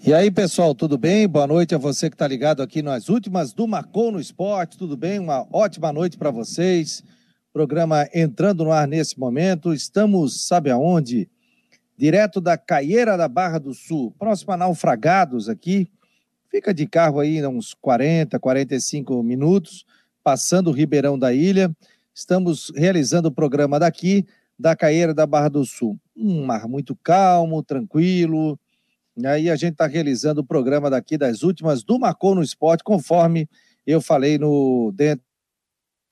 E aí, pessoal, tudo bem? Boa noite a você que está ligado aqui nas últimas do Marcou no Esporte. Tudo bem? Uma ótima noite para vocês. Programa entrando no ar nesse momento. Estamos, sabe aonde? Direto da Caieira da Barra do Sul, próximo a Naufragados aqui. Fica de carro aí uns 40, 45 minutos, passando o Ribeirão da Ilha. Estamos realizando o programa daqui, da Caieira da Barra do Sul. Um mar muito calmo, tranquilo aí a gente está realizando o programa daqui das últimas do Marcou no Esporte, conforme eu falei no dentro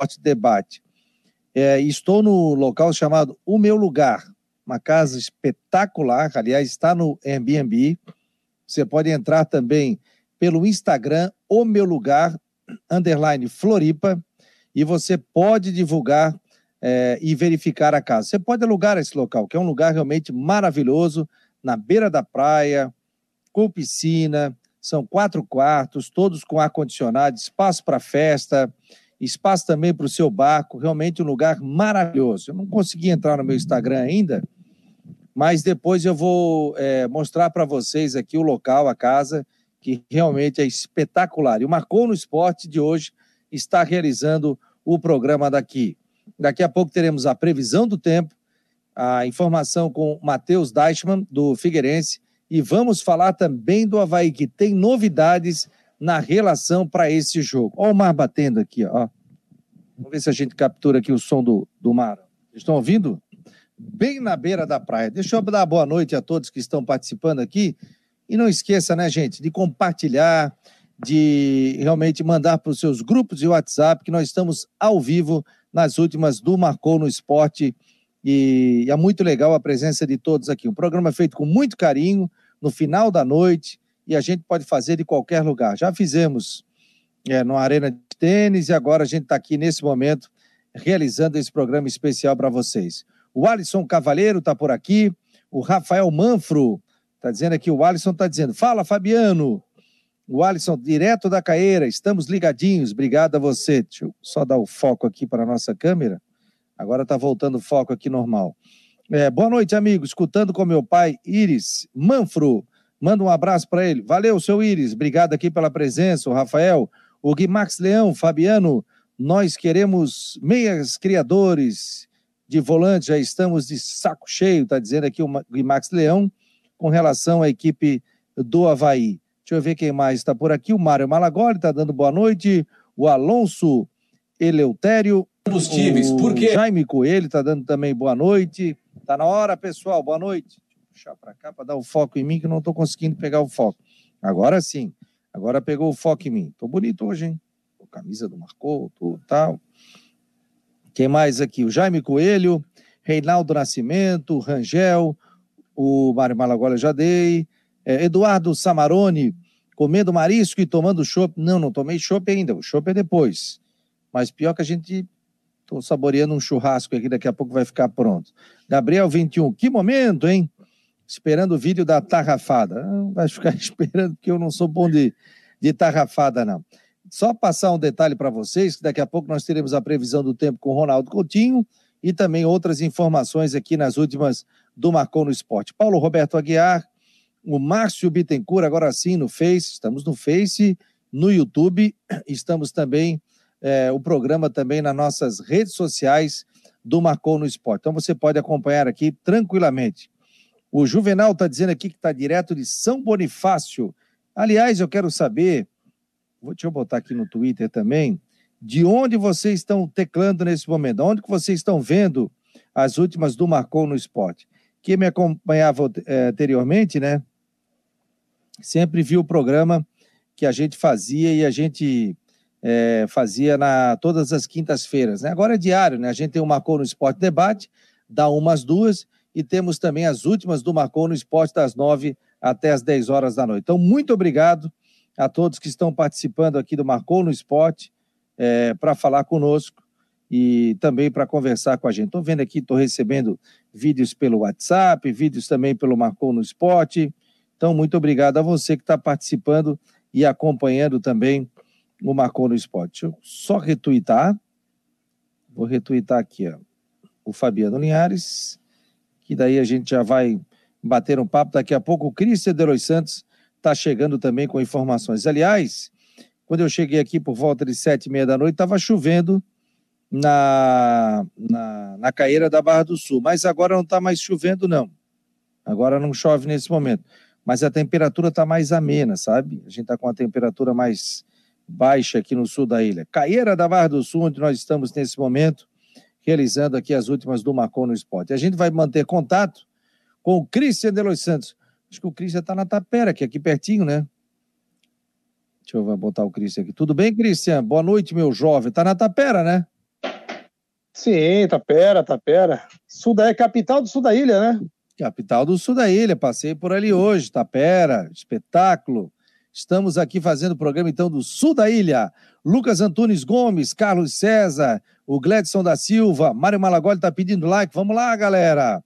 do debate. É, estou no local chamado O Meu Lugar, uma casa espetacular, aliás, está no Airbnb. Você pode entrar também pelo Instagram, O Meu Lugar, underline Floripa, e você pode divulgar é, e verificar a casa. Você pode alugar esse local, que é um lugar realmente maravilhoso, na beira da praia, com piscina, são quatro quartos, todos com ar-condicionado, espaço para festa, espaço também para o seu barco, realmente um lugar maravilhoso. Eu não consegui entrar no meu Instagram ainda, mas depois eu vou é, mostrar para vocês aqui o local, a casa, que realmente é espetacular. E o Marcou no Esporte de hoje está realizando o programa daqui. Daqui a pouco teremos a previsão do tempo, a informação com Matheus Deichmann, do Figueirense, e vamos falar também do Havaí, que tem novidades na relação para esse jogo. Olha o mar batendo aqui, ó. Vamos ver se a gente captura aqui o som do, do mar. Estão ouvindo? Bem na beira da praia. Deixa eu dar boa noite a todos que estão participando aqui. E não esqueça, né, gente, de compartilhar, de realmente mandar para os seus grupos de WhatsApp, que nós estamos ao vivo nas últimas do Marcou no Esporte e é muito legal a presença de todos aqui. Um programa feito com muito carinho, no final da noite, e a gente pode fazer de qualquer lugar. Já fizemos é, numa arena de tênis e agora a gente está aqui nesse momento realizando esse programa especial para vocês. O Alisson Cavaleiro está por aqui, o Rafael Manfro está dizendo aqui, o Alisson está dizendo, fala Fabiano, o Alisson, direto da Caeira, estamos ligadinhos, obrigado a você. Deixa eu só dar o foco aqui para a nossa câmera. Agora está voltando o foco aqui normal. É, boa noite, amigo. Escutando com meu pai, Iris Manfro. Manda um abraço para ele. Valeu, seu Iris. Obrigado aqui pela presença, o Rafael. O Guimax Leão, Fabiano. Nós queremos meias criadores de volante. Já estamos de saco cheio, está dizendo aqui o Guimax Leão, com relação à equipe do Havaí. Deixa eu ver quem mais está por aqui. O Mário Malagoli está dando boa noite. O Alonso Eleutério combustíveis. Por quê? Jaime Coelho está dando também boa noite. Está na hora, pessoal. Boa noite. Deixa eu puxar para cá para dar o foco em mim, que não estou conseguindo pegar o foco. Agora sim. Agora pegou o foco em mim. Estou bonito hoje, hein? Tô camisa do Marcou, tudo tal. Quem mais aqui? O Jaime Coelho, Reinaldo Nascimento, Rangel, o Mário Malagola já dei, é, Eduardo Samarone, comendo marisco e tomando chopp. Não, não tomei chopp ainda, o chopp é depois. Mas pior que a gente Estou saboreando um churrasco aqui, daqui a pouco vai ficar pronto. Gabriel 21, que momento, hein? Esperando o vídeo da tarrafada. Não vai ficar esperando, porque eu não sou bom de, de tarrafada, não. Só passar um detalhe para vocês, que daqui a pouco nós teremos a previsão do tempo com o Ronaldo Coutinho e também outras informações aqui nas últimas do Marcou no Esporte. Paulo Roberto Aguiar, o Márcio Bittencourt, agora sim no Face, estamos no Face, no YouTube, estamos também é, o programa também nas nossas redes sociais do Marcou no Esporte. Então você pode acompanhar aqui tranquilamente. O Juvenal está dizendo aqui que está direto de São Bonifácio. Aliás, eu quero saber, vou, deixa eu botar aqui no Twitter também, de onde vocês estão teclando nesse momento, onde que vocês estão vendo as últimas do Marcou no Esporte. Quem me acompanhava é, anteriormente, né, sempre viu o programa que a gente fazia e a gente é, fazia na todas as quintas-feiras. Né? Agora é diário, né? A gente tem o Marcou no Esporte Debate, dá umas duas, e temos também as últimas do Marcou no Esporte, das nove até as dez horas da noite. Então, muito obrigado a todos que estão participando aqui do Marcou no Esporte é, para falar conosco e também para conversar com a gente. Estou vendo aqui, estou recebendo vídeos pelo WhatsApp, vídeos também pelo Marcou no Esporte. Então, muito obrigado a você que está participando e acompanhando também o Marcou no Esporte. Deixa eu só retuitar. Vou retuitar aqui, ó, o Fabiano Linhares, que daí a gente já vai bater um papo. Daqui a pouco o Cristian de Los Santos está chegando também com informações. Aliás, quando eu cheguei aqui por volta de sete e meia da noite, estava chovendo na, na, na caeira da Barra do Sul, mas agora não está mais chovendo, não. Agora não chove nesse momento, mas a temperatura está mais amena, sabe? A gente está com a temperatura mais baixa aqui no sul da ilha. Caeira da Barra do Sul, onde nós estamos nesse momento, realizando aqui as últimas do Marcon no Esporte. A gente vai manter contato com o Cristian de Los Santos. Acho que o Cristian está na Tapera, que é aqui pertinho, né? Deixa eu botar o Cristian aqui. Tudo bem, Cristian? Boa noite, meu jovem. Está na Tapera, né? Sim, Tapera, Tapera. Sul da, é capital do sul da ilha, né? Capital do sul da ilha. Passei por ali hoje. Tapera, espetáculo. Estamos aqui fazendo o programa, então, do sul da ilha. Lucas Antunes Gomes, Carlos César, o Gledson da Silva, Mário Malagoli está pedindo like. Vamos lá, galera.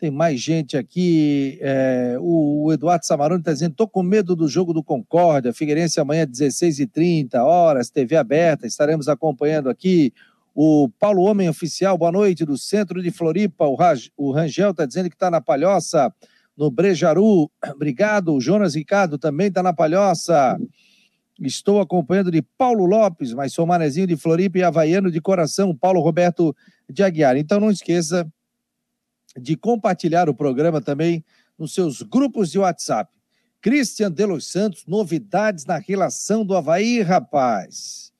Tem mais gente aqui. É, o, o, Eduardo Samarone está dizendo: estou com medo do jogo do Concórdia. Figueirense amanhã, 16h30 horas, TV aberta. Estaremos acompanhando aqui. O Paulo Homem Oficial, boa noite, do centro de Floripa. O, Raj, o Rangel está dizendo que está na Palhoça no Brejaru. Obrigado. Jonas Ricardo também está na Palhoça. Estou acompanhando de Paulo Lopes, mas sou manezinho de Floripa e havaiano de coração, Paulo Roberto de Aguiar. Então não esqueça de compartilhar o programa também nos seus grupos de WhatsApp. Cristian de Los Santos, novidades na relação do Havaí, rapaz.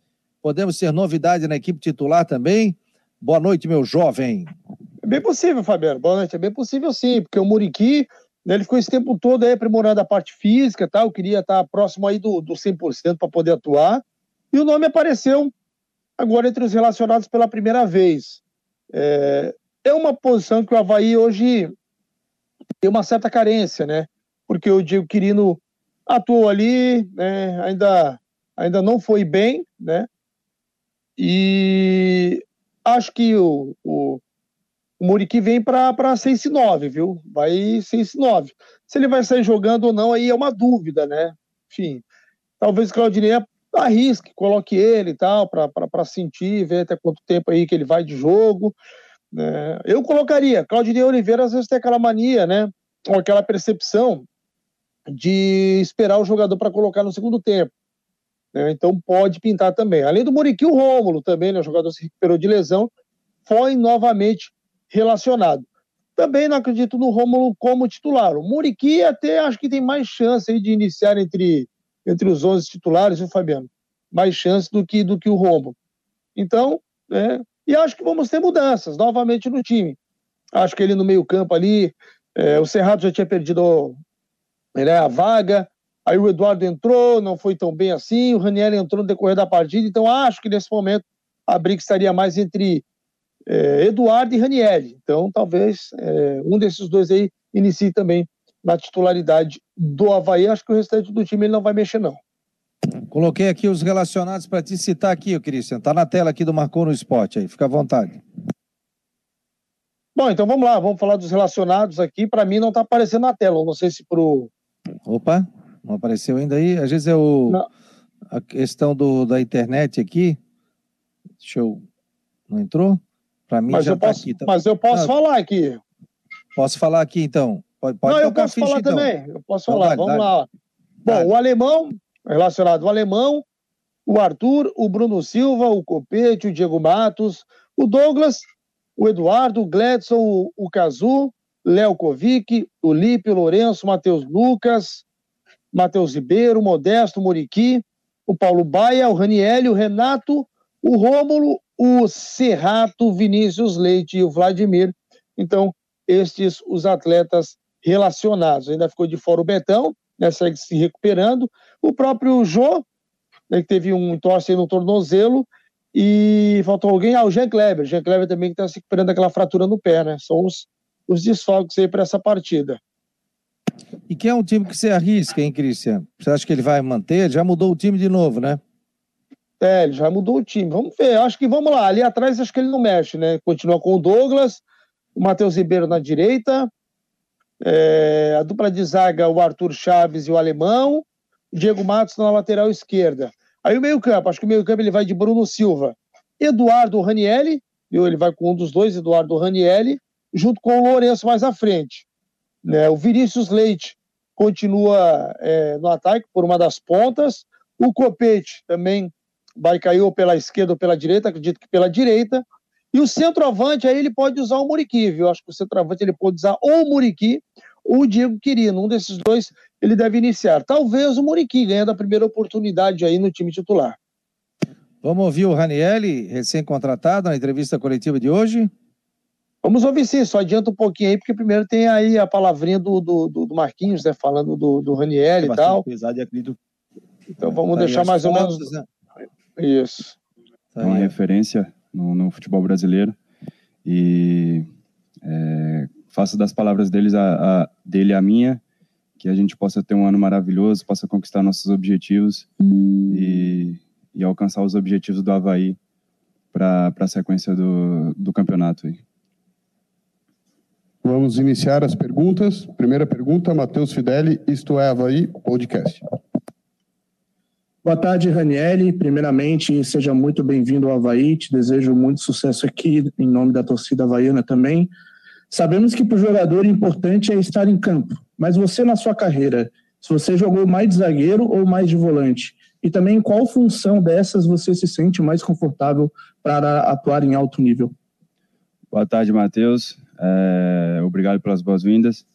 Podemos ter novidade na equipe titular também? Boa noite, meu jovem. É bem possível, Fabiano. Boa noite. É bem possível sim, porque o Muriqui ele ficou esse tempo todo aí aprimorando a parte física, tá? Eu queria estar próximo aí do, do 100% para poder atuar. E o nome apareceu agora entre os relacionados pela primeira vez. É, é uma posição que o Havaí hoje tem uma certa carência, né? Porque o Diego Quirino atuou ali, né? ainda, ainda não foi bem, né? E acho que o, o, o Muriqui vem para 6 e 9, viu? Vai 6 e 9. Se ele vai sair jogando ou não, aí é uma dúvida, né? Enfim, talvez o Claudinei arrisque, coloque ele e tal, para sentir, ver até quanto tempo aí que ele vai de jogo. Né? Eu colocaria, Claudinei Oliveira às vezes tem aquela mania, né? Ou aquela percepção de esperar o jogador para colocar no segundo tempo. Né? Então pode pintar também. Além do Muriqui, o Rômulo também, né? O jogador se recuperou de lesão, foi novamente relacionado. Também não acredito no Rômulo como titular. O Muriqui até acho que tem mais chance aí de iniciar entre, entre os 11 titulares, viu, Fabiano? Mais chance do que, do que o Rômulo. Então, é, e acho que vamos ter mudanças novamente no time. Acho que ele no meio-campo ali, é, o Cerrado já tinha perdido né, a vaga, aí o Eduardo entrou, não foi tão bem assim, o Raniel entrou no decorrer da partida, então acho que nesse momento a briga estaria mais entre é, Eduardo e Ranieri. Então, talvez é, um desses dois aí inicie também na titularidade do Havaí. Acho que o restante do time ele não vai mexer, não. Coloquei aqui os relacionados para te citar aqui, Cristian. Tá na tela aqui do Marcou no Esporte aí. Fica à vontade. Bom, então vamos lá. Vamos falar dos relacionados aqui. Para mim não está aparecendo na tela. Não sei se pro... Opa, não apareceu ainda aí. Às vezes é o... Não. a questão do, da internet aqui. Deixa eu... Não entrou? Para mim mas já está aqui. Tá... Mas eu posso não, falar aqui. Posso falar aqui então? Pode, pode não, eu posso falar então. também. Eu posso falar. Então, Vamos lá. Bom, o alemão, relacionado ao alemão, o Arthur, o Bruno Silva, o Copete, o Diego Matos, o Douglas, o Eduardo, o Gledson, o, o Cazu, Léo Kovic, o Lipe, o Lourenço, o Matheus Lucas, Matheus Ribeiro, o Modesto, o Muriqui, o Paulo Baia, o Raniel, o Renato, o Rômulo, o Serrato, Vinícius Leite e o Vladimir. Então, estes os atletas relacionados. Ainda ficou de fora o Betão, né, segue se recuperando. O próprio Jô, né, que teve um entorse no tornozelo, e faltou alguém, ah, o Jean Kleber. Jean Kleber também está se recuperando daquela fratura no pé, né? São os, os desfalques aí para essa partida. E que é um time que você arrisca, hein, Cristian? Você acha que ele vai manter? Já mudou o time de novo, né? É, ele já mudou o time. Vamos ver, acho que vamos lá. Ali atrás acho que ele não mexe, né? Continua com o Douglas, o Matheus Ribeiro na direita, é, a dupla de zaga, o Arthur Chaves e o Alemão, o Diego Matos na lateral esquerda. Aí o meio-campo, acho que o meio-campo ele vai de Bruno Silva, Eduardo Ranielli, viu? Ele vai com um dos dois, Eduardo Ranielli, junto com o Lourenço mais à frente. Né? O Vinícius Leite continua é, no ataque por uma das pontas. O Copete também vai cair ou pela esquerda ou pela direita, acredito que pela direita. E o centroavante, aí ele pode usar o Muriqui, viu? Acho que o centroavante ele pode usar ou o Muriqui ou o Diego Quirino. Um desses dois ele deve iniciar. Talvez o Muriqui ganhando a primeira oportunidade aí no time titular. Vamos ouvir o Ranielli, recém-contratado, na entrevista coletiva de hoje? Vamos ouvir sim, só adianta um pouquinho aí, porque primeiro tem aí a palavrinha do, do, do Marquinhos, né, falando do, do Ranielli é e tal. Pesado e acredito... Então vamos tá deixar mais ou menos... Né? Isso. Tá é uma referência no, no, futebol brasileiro e é, faço das palavras deles a, a, dele a minha, que a gente possa ter um ano maravilhoso, possa conquistar nossos objetivos e, e alcançar os objetivos do Havaí para a sequência do, do campeonato. Aí. Vamos iniciar as perguntas. Primeira pergunta, Matheus Fideli, Isto é Havaí, podcast. Boa tarde, Ranielli. Primeiramente, seja muito bem-vindo ao Havaí. Te desejo muito sucesso aqui, em nome da torcida havaiana também. Sabemos que para o jogador importante é estar em campo, mas você na sua carreira, se você jogou mais de zagueiro ou mais de volante? E também qual função dessas você se sente mais confortável para atuar em alto nível? Boa tarde, Matheus. É, obrigado pelas boas-vindas.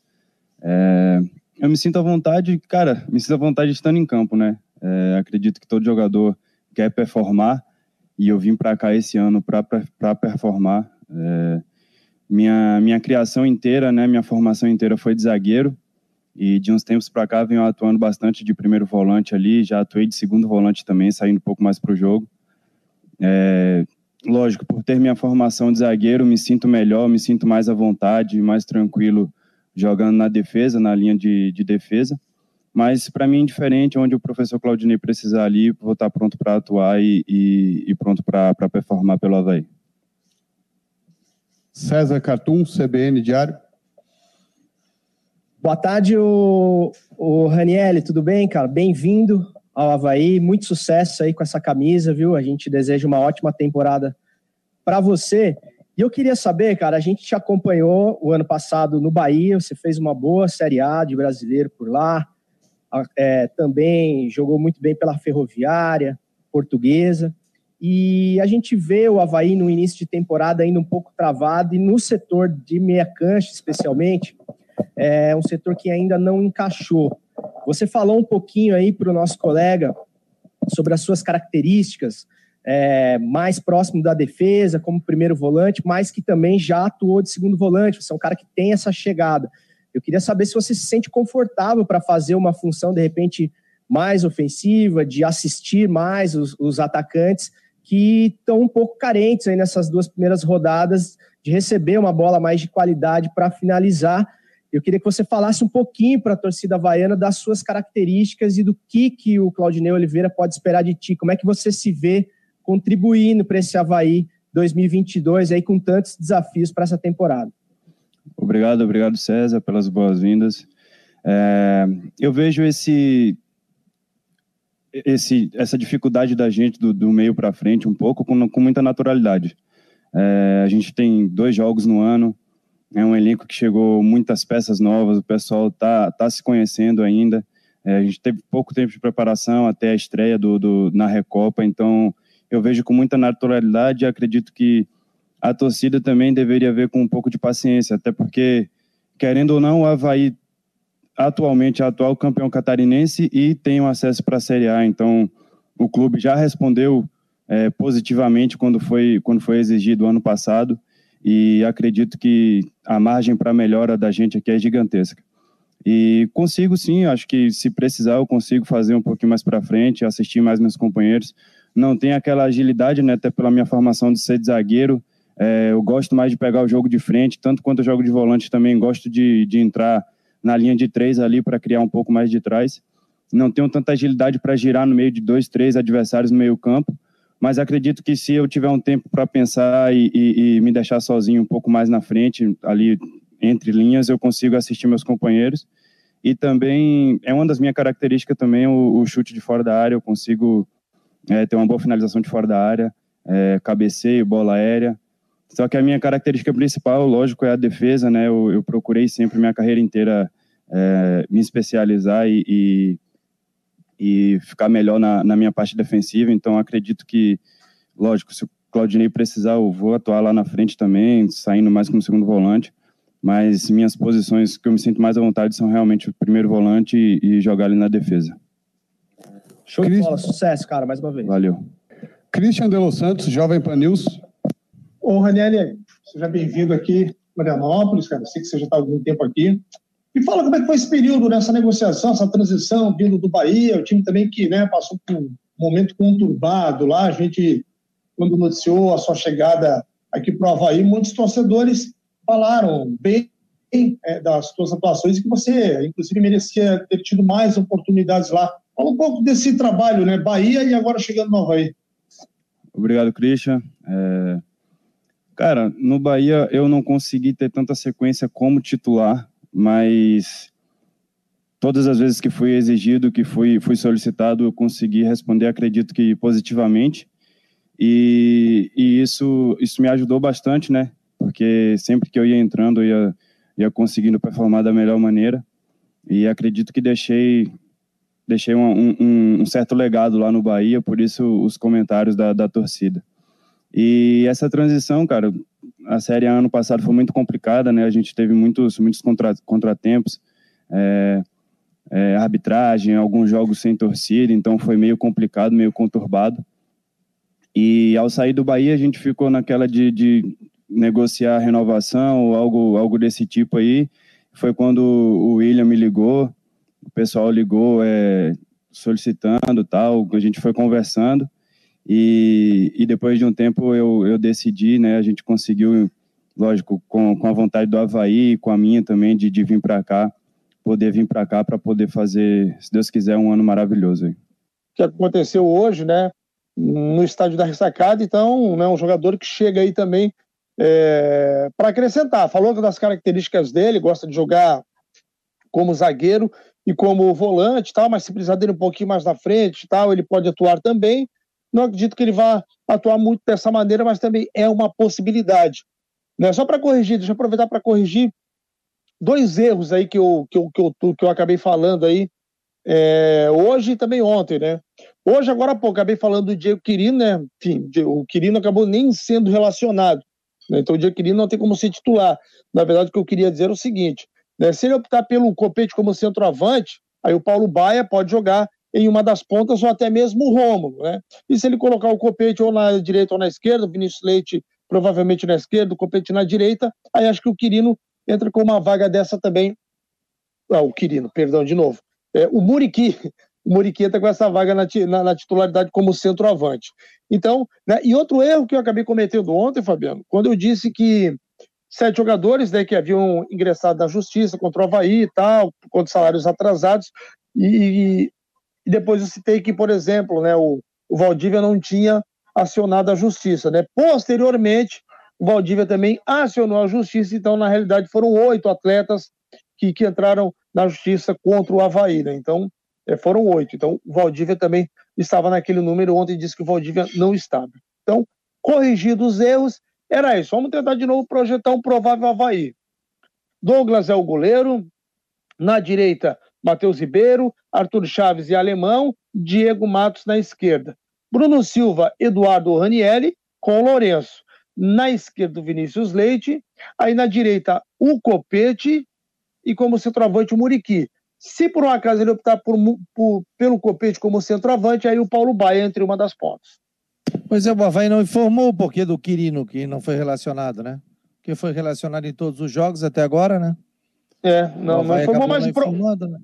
É, eu me sinto à vontade, cara, me sinto à vontade estando em campo, né? É, acredito que todo jogador quer performar e eu vim para cá esse ano para performar. É, minha, minha criação inteira, né, minha formação inteira foi de zagueiro e de uns tempos para cá venho atuando bastante de primeiro volante ali, já atuei de segundo volante também, saindo um pouco mais para o jogo. É, lógico, por ter minha formação de zagueiro, me sinto melhor, me sinto mais à vontade, mais tranquilo jogando na defesa, na linha de, de defesa. Mas para mim é diferente, onde o professor Claudinei precisar ali, vou estar pronto para atuar e, e, e pronto para performar pelo Havaí. César Cartum, CBN Diário. Boa tarde, o, o Ranielli, tudo bem, cara? Bem-vindo ao Havaí. Muito sucesso aí com essa camisa, viu? A gente deseja uma ótima temporada para você. E eu queria saber, cara, a gente te acompanhou o ano passado no Bahia, você fez uma boa Série A de brasileiro por lá, é, também jogou muito bem pela Ferroviária, Portuguesa. E a gente vê o Havaí no início de temporada ainda um pouco travado, e no setor de meia cancha, especialmente, é um setor que ainda não encaixou. Você falou um pouquinho aí para o nosso colega sobre as suas características, é, mais próximo da defesa, como primeiro volante, mas que também já atuou de segundo volante. Você é um cara que tem essa chegada. Eu queria saber se você se sente confortável para fazer uma função, de repente, mais ofensiva, de assistir mais os, os atacantes que estão um pouco carentes aí nessas duas primeiras rodadas de receber uma bola mais de qualidade para finalizar eu queria que você falasse um pouquinho para a torcida havaiana das suas características e do que, que o Claudinei Oliveira pode esperar de ti. Como é que você se vê contribuindo para esse Havaí 2022 aí com tantos desafios para essa temporada? Obrigado, obrigado César pelas boas-vindas. É, eu vejo esse, esse, essa dificuldade da gente do, do meio para frente um pouco com, com muita naturalidade. É, a gente tem dois jogos no ano, é um elenco que chegou muitas peças novas, o pessoal tá, tá se conhecendo ainda. É, a gente teve pouco tempo de preparação até a estreia do, do, na Recopa, então eu vejo com muita naturalidade e acredito que a torcida também deveria ver com um pouco de paciência, até porque, querendo ou não, o Havaí atualmente é atual campeão catarinense e tem um acesso para a Série A, então o clube já respondeu é, positivamente quando foi, quando foi exigido ano passado e acredito que a margem para melhora da gente aqui é gigantesca. E consigo sim, acho que se precisar eu consigo fazer um pouquinho mais para frente, assistir mais meus companheiros. Não tem aquela agilidade, né, até pela minha formação de ser de zagueiro, é, eu gosto mais de pegar o jogo de frente, tanto quanto eu jogo de volante também gosto de, de entrar na linha de três ali para criar um pouco mais de trás. Não tenho tanta agilidade para girar no meio de dois, três adversários no meio campo, mas acredito que se eu tiver um tempo para pensar e, e, e, me deixar sozinho um pouco mais na frente, ali entre linhas, eu consigo assistir meus companheiros. E também é uma das minhas características também o, o chute de fora da área. Eu consigo é, ter uma boa finalização de fora da área, é, cabeceio, bola aérea. Só que a minha característica principal, lógico, é a defesa, né? Eu, eu procurei sempre minha carreira inteira é, me especializar e, e, e, ficar melhor na, na minha parte defensiva. Então, acredito que, lógico, se o Claudinei precisar, eu vou atuar lá na frente também, saindo mais como segundo volante. Mas minhas posições que eu me sinto mais à vontade são realmente o primeiro volante e, e jogar ali na defesa. Show de bola, sucesso, cara, mais uma vez. Valeu. Christian de Los Santos, Jovem Pan News. Ô, Raniel, seja bem-vindo aqui, Marianópolis, cara. Sei que você já está há algum tempo aqui. Me fala como é que foi esse período nessa negociação, essa transição vindo do Bahia, o time também que né, passou por um momento conturbado lá. A gente, quando noticiou a sua chegada aqui para o Havaí, muitos torcedores falaram bem é, das suas atuações e que você, inclusive, merecia ter tido mais oportunidades lá. Fala um pouco desse trabalho, né? Bahia e agora chegando no Havaí. Obrigado, Christian. É... Cara, no Bahia eu não consegui ter tanta sequência como titular, mas todas as vezes que fui exigido, que fui, fui solicitado, eu consegui responder, acredito que positivamente. E, e isso, isso me ajudou bastante, né? Porque sempre que eu ia entrando, eu ia, ia conseguindo performar da melhor maneira. E acredito que deixei, deixei um, um, um certo legado lá no Bahia, por isso os comentários da, da torcida. E essa transição, cara, a série ano passado foi muito complicada, né? A gente teve muitos, muitos contra, contratempos, é, é, arbitragem, alguns jogos sem torcida, então foi meio complicado, meio conturbado. E ao sair do Bahia, a gente ficou naquela de, de negociar renovação ou algo, algo desse tipo aí. Foi quando o William me ligou, o pessoal ligou é, solicitando tal, a gente foi conversando. E, e depois de um tempo eu, eu decidi, né? A gente conseguiu, lógico, com, com a vontade do Havaí, com a minha também, de, de vir para cá, poder vir para cá para poder fazer, se Deus quiser, um ano maravilhoso aí. Que aconteceu hoje, né? No estádio da ressacada, então, né, um jogador que chega aí também é, para acrescentar. Falou das características dele, gosta de jogar como zagueiro e como volante, tal, mas se precisar dele um pouquinho mais na frente, tal, ele pode atuar também. Não acredito que ele vá atuar muito dessa maneira, mas também é uma possibilidade. Né? Só para corrigir, deixa eu aproveitar para corrigir dois erros aí que eu, que eu, que eu, que eu acabei falando aí é, hoje e também ontem, né? Hoje, agora pouco, acabei falando do Diego Quirino, né? Enfim, o Quirino acabou nem sendo relacionado. Né? Então, o Diego Quirino não tem como ser titular. Na verdade, o que eu queria dizer é o seguinte: né? se ele optar pelo Copete como centroavante, aí o Paulo Baia pode jogar em uma das pontas ou até mesmo o Rômulo, né? E se ele colocar o Copete ou na direita ou na esquerda, o Vinícius Leite provavelmente na esquerda, o Copete na direita, aí acho que o Quirino entra com uma vaga dessa também. Ah, o Quirino, perdão, de novo. É, o Muriqui, o Muriqui entra com essa vaga na, na, na titularidade como centroavante. Então, né, e outro erro que eu acabei cometendo ontem, Fabiano, quando eu disse que sete jogadores né, que haviam ingressado na justiça contra o Havaí e tal, contra salários atrasados, e, e depois eu citei que, por exemplo, né, o, o Valdívia não tinha acionado a justiça. Né? Posteriormente, o Valdívia também acionou a justiça, então, na realidade, foram oito atletas que, que entraram na justiça contra o Havaí. Né? Então, é, foram oito. Então, o Valdívia também estava naquele número. Ontem disse que o Valdívia não estava. Então, corrigidos os erros, era isso. Vamos tentar de novo projetar um provável Havaí. Douglas é o goleiro. Na direita, Matheus Ribeiro, Arthur Chaves e Alemão, Diego Matos na esquerda. Bruno Silva, Eduardo Ranielli com o Lourenço. Na esquerda, o Vinícius Leite. Aí na direita, o Copete. E como centroavante, o Muriqui. Se por um acaso ele optar por, por, pelo Copete como centroavante, aí o Paulo Baia entre uma das pontas. Pois é, o Havaí não informou o porquê do Quirino, que não foi relacionado, né? Que foi relacionado em todos os jogos até agora, né? É, não, não informou, mas. Pro... Né?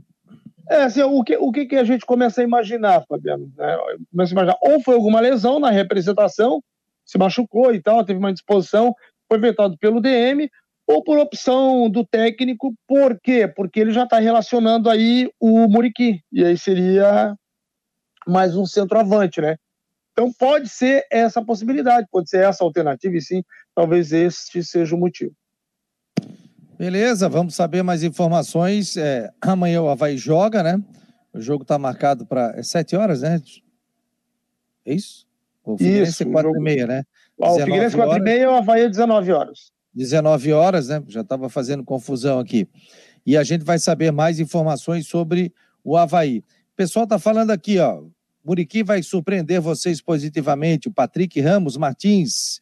É, assim, o que, o que, a gente começa a imaginar, Fabiano? Né? Começa a imaginar, ou foi alguma lesão na representação, se machucou e tal, teve uma disposição, foi vetado pelo DM, ou por opção do técnico, por quê? Porque ele já está relacionando aí o Muriqui, e aí seria mais um centroavante, né? Então pode ser essa possibilidade, pode ser essa alternativa, e sim, talvez este seja o motivo. Beleza, vamos saber mais informações. É, amanhã o Havaí joga, né? O jogo está marcado para é 7 horas, né? É isso? O Figueirense é 4 jogo... e meia, né? o Figueirense 4 e meia e o Havaí é 19 horas. 19 horas, né? Já estava fazendo confusão aqui. e a gente vai saber mais informações sobre o Havaí. O pessoal está falando aqui, ó. Muriqui vai surpreender vocês positivamente. O Patrick Ramos Martins,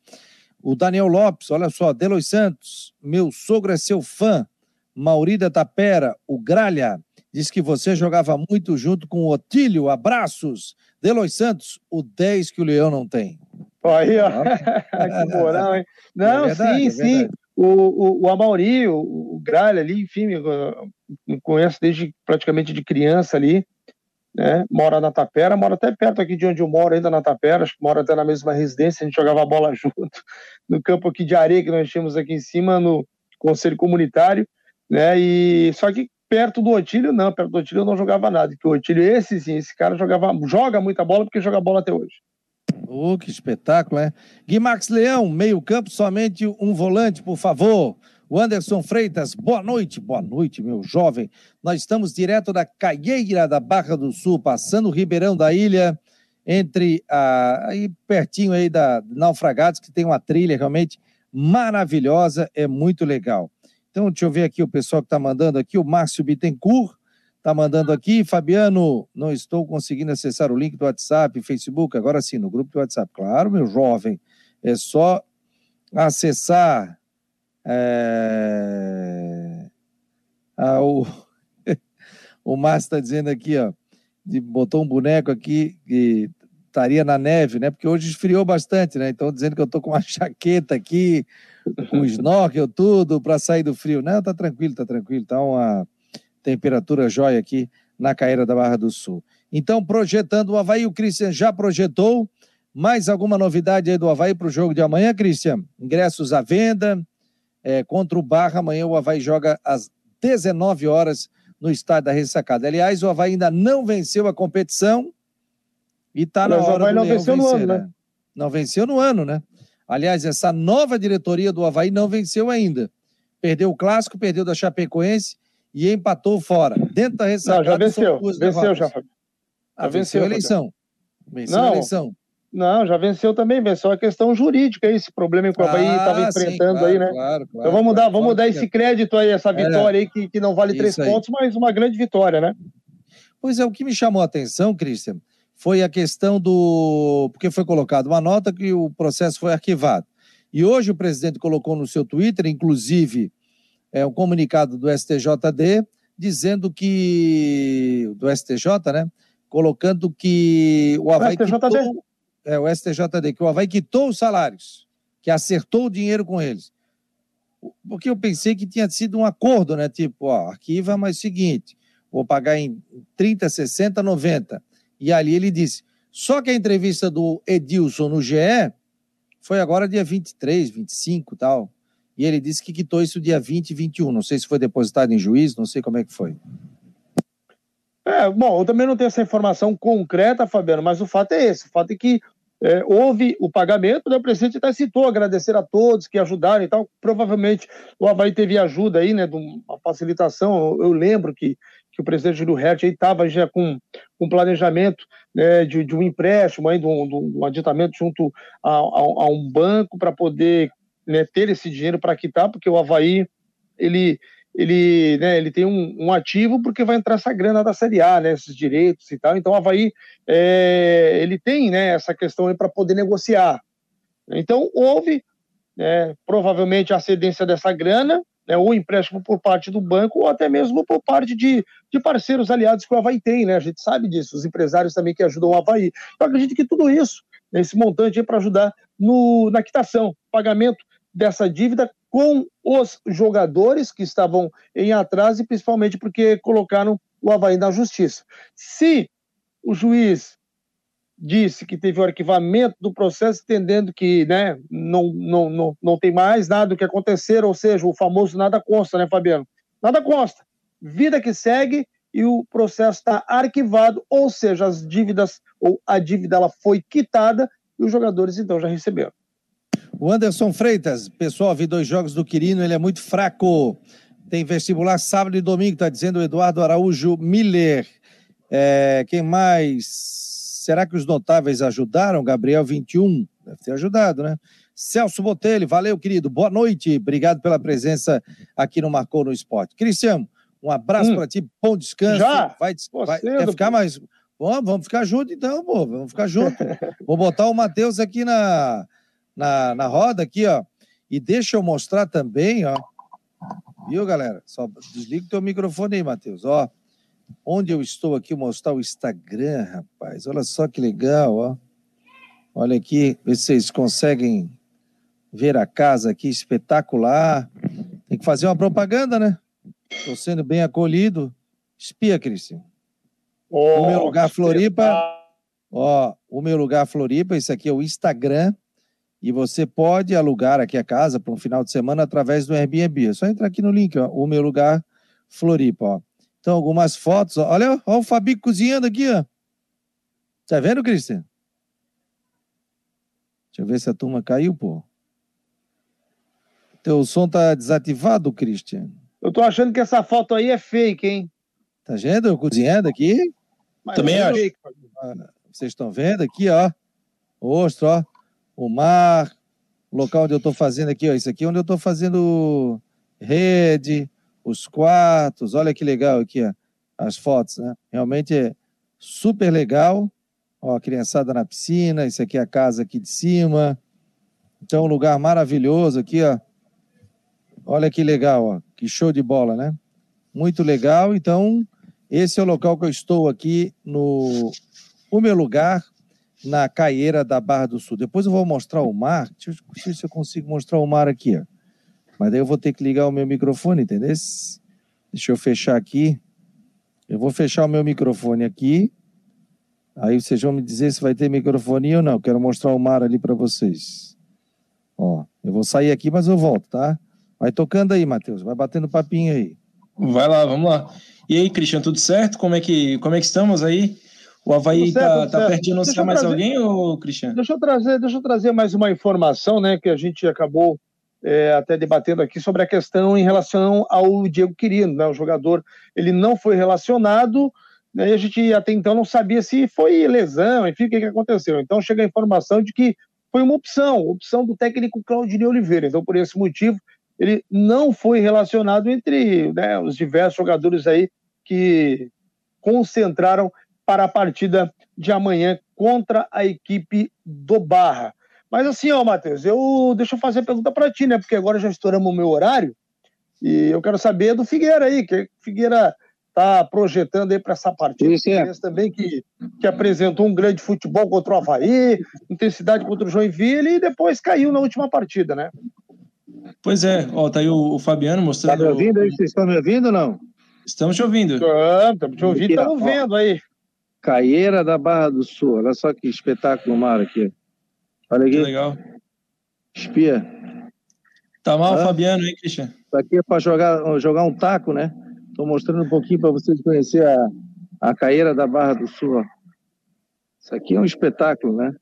o Daniel Lopes, olha só, Delos Santos, meu sogro é seu fã. Maurida Tapera, o Gralha, diz que você jogava muito junto com o Otílio. Abraços. Delos Santos, o 10 que o Leão não tem. Aí, ó. que moral, hein? Não, é verdade, sim, é sim. O, o, o Amauri, o, o Gralha ali, enfim, me conheço desde praticamente de criança ali, né? Mora na Tapera, mora até perto aqui de onde eu moro, ainda na Tapera, acho que mora até na mesma residência, a gente jogava bola junto, no campo aqui de areia que nós tínhamos aqui em cima, no Conselho Comunitário, né? E só que perto do Otílio, não, perto do Otílio eu não jogava nada, que o Otílio, esse sim, esse cara jogava, joga muita bola porque joga bola até hoje. Oh, que espetáculo, é? Guimax Leão, meio campo, somente um volante, por favor. O Anderson Freitas, boa noite, boa noite, meu jovem. Nós estamos direto da Caieira da Barra do Sul, passando o Ribeirão da Ilha, entre a, aí pertinho aí da Naufragados, que tem uma trilha realmente maravilhosa, é muito legal. Então, deixa eu ver aqui o pessoal que está mandando aqui, o Márcio Bittencourt está mandando aqui, Fabiano, não estou conseguindo acessar o link do WhatsApp, Facebook, agora sim, no grupo do WhatsApp. Claro, meu jovem, é só acessar é... Ah, o o Márcio está dizendo aqui, ó, de, botou um boneco aqui que estaria na neve, né? Porque hoje esfriou bastante, né? Então dizendo que eu tô com uma jaqueta aqui, com snorkel, tudo, para sair do frio. Não, tá tranquilo, tá tranquilo. Tá uma temperatura jóia aqui na Caeira da Barra do Sul. Então, projetando o Havaí, o Christian já projetou. Mais alguma novidade aí do Havaí para o jogo de amanhã, Christian? Ingressos à venda, é, contra o Barra. Amanhã o Havaí joga às 19 horas no estádio da Ressacada. Aliás, o Havaí ainda não venceu a competição e está na hora o Havaí não venceu vencer, no ano, né? né? Não venceu no ano, né? Aliás, essa nova diretoria do Havaí não venceu ainda. Perdeu o clássico, perdeu da Chapecoense e empatou fora. Dentro da ressacada. Não, já venceu. Venceu já. Ah, venceu, venceu a eleição. Venceu não, a eleição. Não, já venceu também, venceu a questão jurídica, esse problema que o Havaí estava ah, enfrentando sim, claro, aí, né? Claro, claro, então vamos dar, vamos dar esse crédito aí, essa vitória é, aí, que, que não vale três aí. pontos, mas uma grande vitória, né? Pois é, o que me chamou a atenção, Christian, foi a questão do. Porque foi colocado uma nota que o processo foi arquivado. E hoje o presidente colocou no seu Twitter, inclusive, é, um comunicado do STJD, dizendo que. do STJ, né? Colocando que o Havaí. O STJD? Quitou, é, o STJD, que o Havaí quitou os salários, que acertou o dinheiro com eles. Porque eu pensei que tinha sido um acordo, né? Tipo, ó, arquiva, mas é seguinte, vou pagar em 30, 60, 90. E ali ele disse. Só que a entrevista do Edilson no GE foi agora dia 23, 25 e tal. E ele disse que quitou isso dia 20 e 21. Não sei se foi depositado em juiz, não sei como é que foi. É, bom, eu também não tenho essa informação concreta, Fabiano, mas o fato é esse. O fato é que é, houve o pagamento, né? o presidente até citou, agradecer a todos que ajudaram e tal. Provavelmente o Havaí teve ajuda aí, né, de uma facilitação. Eu, lembro que, que o presidente Júlio Hert estava já com um planejamento né, de, de, um empréstimo, aí, de, um, de um aditamento junto a, a, a um banco para poder né, ter esse dinheiro para quitar, porque o Havaí ele ele, né, ele tem um, um, ativo porque vai entrar essa grana da Série A, né, esses direitos e tal. Então, o Havaí, é, ele tem né, essa questão para poder negociar. Então, houve né, provavelmente a cedência dessa grana, né, ou empréstimo por parte do banco, ou até mesmo por parte de, de parceiros aliados que o Havaí tem. Né, a gente sabe disso, os empresários também que ajudam o Havaí. Eu acredito que tudo isso, né, esse montante é para ajudar no, na quitação, pagamento dessa dívida com os jogadores que estavam em atraso e principalmente porque colocaram o Havaí na justiça. Se o juiz disse que teve o arquivamento do processo, entendendo que né, não, não, não, não tem mais nada do que acontecer, ou seja, o famoso nada consta, né, Fabiano? Nada consta. Vida que segue e o processo está arquivado, ou seja, as dívidas, ou a dívida ela foi quitada e os jogadores então já receberam. O Anderson Freitas, pessoal, vi dois jogos do Quirino, ele é muito fraco. Tem vestibular sábado e domingo, está dizendo o Eduardo Araújo Miller. É, quem mais? Será que os notáveis ajudaram? Gabriel 21, deve ter ajudado, né? Celso Botelho, valeu, querido. Boa noite, obrigado pela presença aqui no Marcou no Esporte. Cristiano, Um abraço hum. para ti, bom descanso. Já? Vai, vai quer ficar mais. Bom, vamos ficar junto então, pô. Vamos ficar junto. Vou botar o Matheus aqui na, na, na roda, aqui, ó. E deixa eu mostrar também, ó. Viu, galera? Só desliga o teu microfone aí, Matheus. Ó, onde eu estou aqui, mostrar o Instagram, rapaz. Olha só que legal, ó. Olha aqui, vocês conseguem ver a casa aqui, espetacular. Tem que fazer uma propaganda, né? Estou sendo bem acolhido. Espia, Cristian. Oh, o meu lugar Floripa. Ó, o meu lugar Floripa, esse aqui é o Instagram. E você pode alugar aqui a casa para um final de semana através do Airbnb. É só entrar aqui no link, ó, o meu lugar Floripa, ó. Então, algumas fotos. Ó. Olha, ó, o Fabi cozinhando aqui, ó. Tá vendo, Cristian? Deixa eu ver se a turma caiu, pô. Teu som tá desativado, Christian. Eu tô achando que essa foto aí é fake, hein? Tá vendo? Eu cozinhando aqui. Mas Também é acho. Vocês estão vendo aqui, ó. Ostro, ó. O mar. Local onde eu tô fazendo aqui, ó. Isso aqui é onde eu tô fazendo rede, os quartos. Olha que legal aqui, ó. As fotos, né? Realmente é super legal. Ó, a criançada na piscina. Isso aqui é a casa aqui de cima. Então, um lugar maravilhoso aqui, ó. Olha que legal, ó. que show de bola, né? Muito legal. Então, esse é o local que eu estou aqui no o meu lugar na caieira da Barra do Sul. Depois eu vou mostrar o mar. Deixa eu ver se eu consigo mostrar o mar aqui, ó. Mas daí eu vou ter que ligar o meu microfone, entendeu? Deixa eu fechar aqui. Eu vou fechar o meu microfone aqui. Aí vocês vão me dizer se vai ter microfone ou não. Quero mostrar o mar ali para vocês. Ó, eu vou sair aqui, mas eu volto, tá? Vai tocando aí, Matheus. Vai batendo papinho aí. Vai lá, vamos lá. E aí, Cristian, tudo certo? Como é que, como é que estamos aí? O Havaí está tá, tá perto de anunciar mais trazer, alguém, ou, Cristian? Deixa eu, trazer, deixa eu trazer mais uma informação, né, que a gente acabou é, até debatendo aqui sobre a questão em relação ao Diego Quirino, né, o jogador, ele não foi relacionado, né, e a gente até então não sabia se foi lesão, enfim, o que, que aconteceu. Então chega a informação de que foi uma opção, opção do técnico Claudinei Oliveira. Então, por esse motivo, ele não foi relacionado entre né, os diversos jogadores aí que concentraram para a partida de amanhã contra a equipe do Barra. Mas assim, ó, Matheus, eu deixa eu fazer a pergunta para ti, né? Porque agora já estouramos o meu horário e eu quero saber do Figueira aí, que Figueira está projetando aí para essa partida. Isso é. também que, que apresentou um grande futebol contra o Havaí, intensidade contra o Joinville e depois caiu na última partida, né? Pois é, ó, tá aí o, o Fabiano mostrando. Tá me ouvindo aí? Vocês estão me ouvindo ou não? Estamos te ouvindo. Estamos te ouvindo, estamos vendo aí. Caieira da Barra do Sul, olha só que espetáculo mar aqui. Olha aqui. Que legal. Espia. Tá mal, ah, Fabiano, hein, Cristian? Isso aqui é para jogar, jogar um taco, né? Estou mostrando um pouquinho para vocês conhecer a, a Caieira da Barra do Sul. Ó. Isso aqui é um espetáculo, né?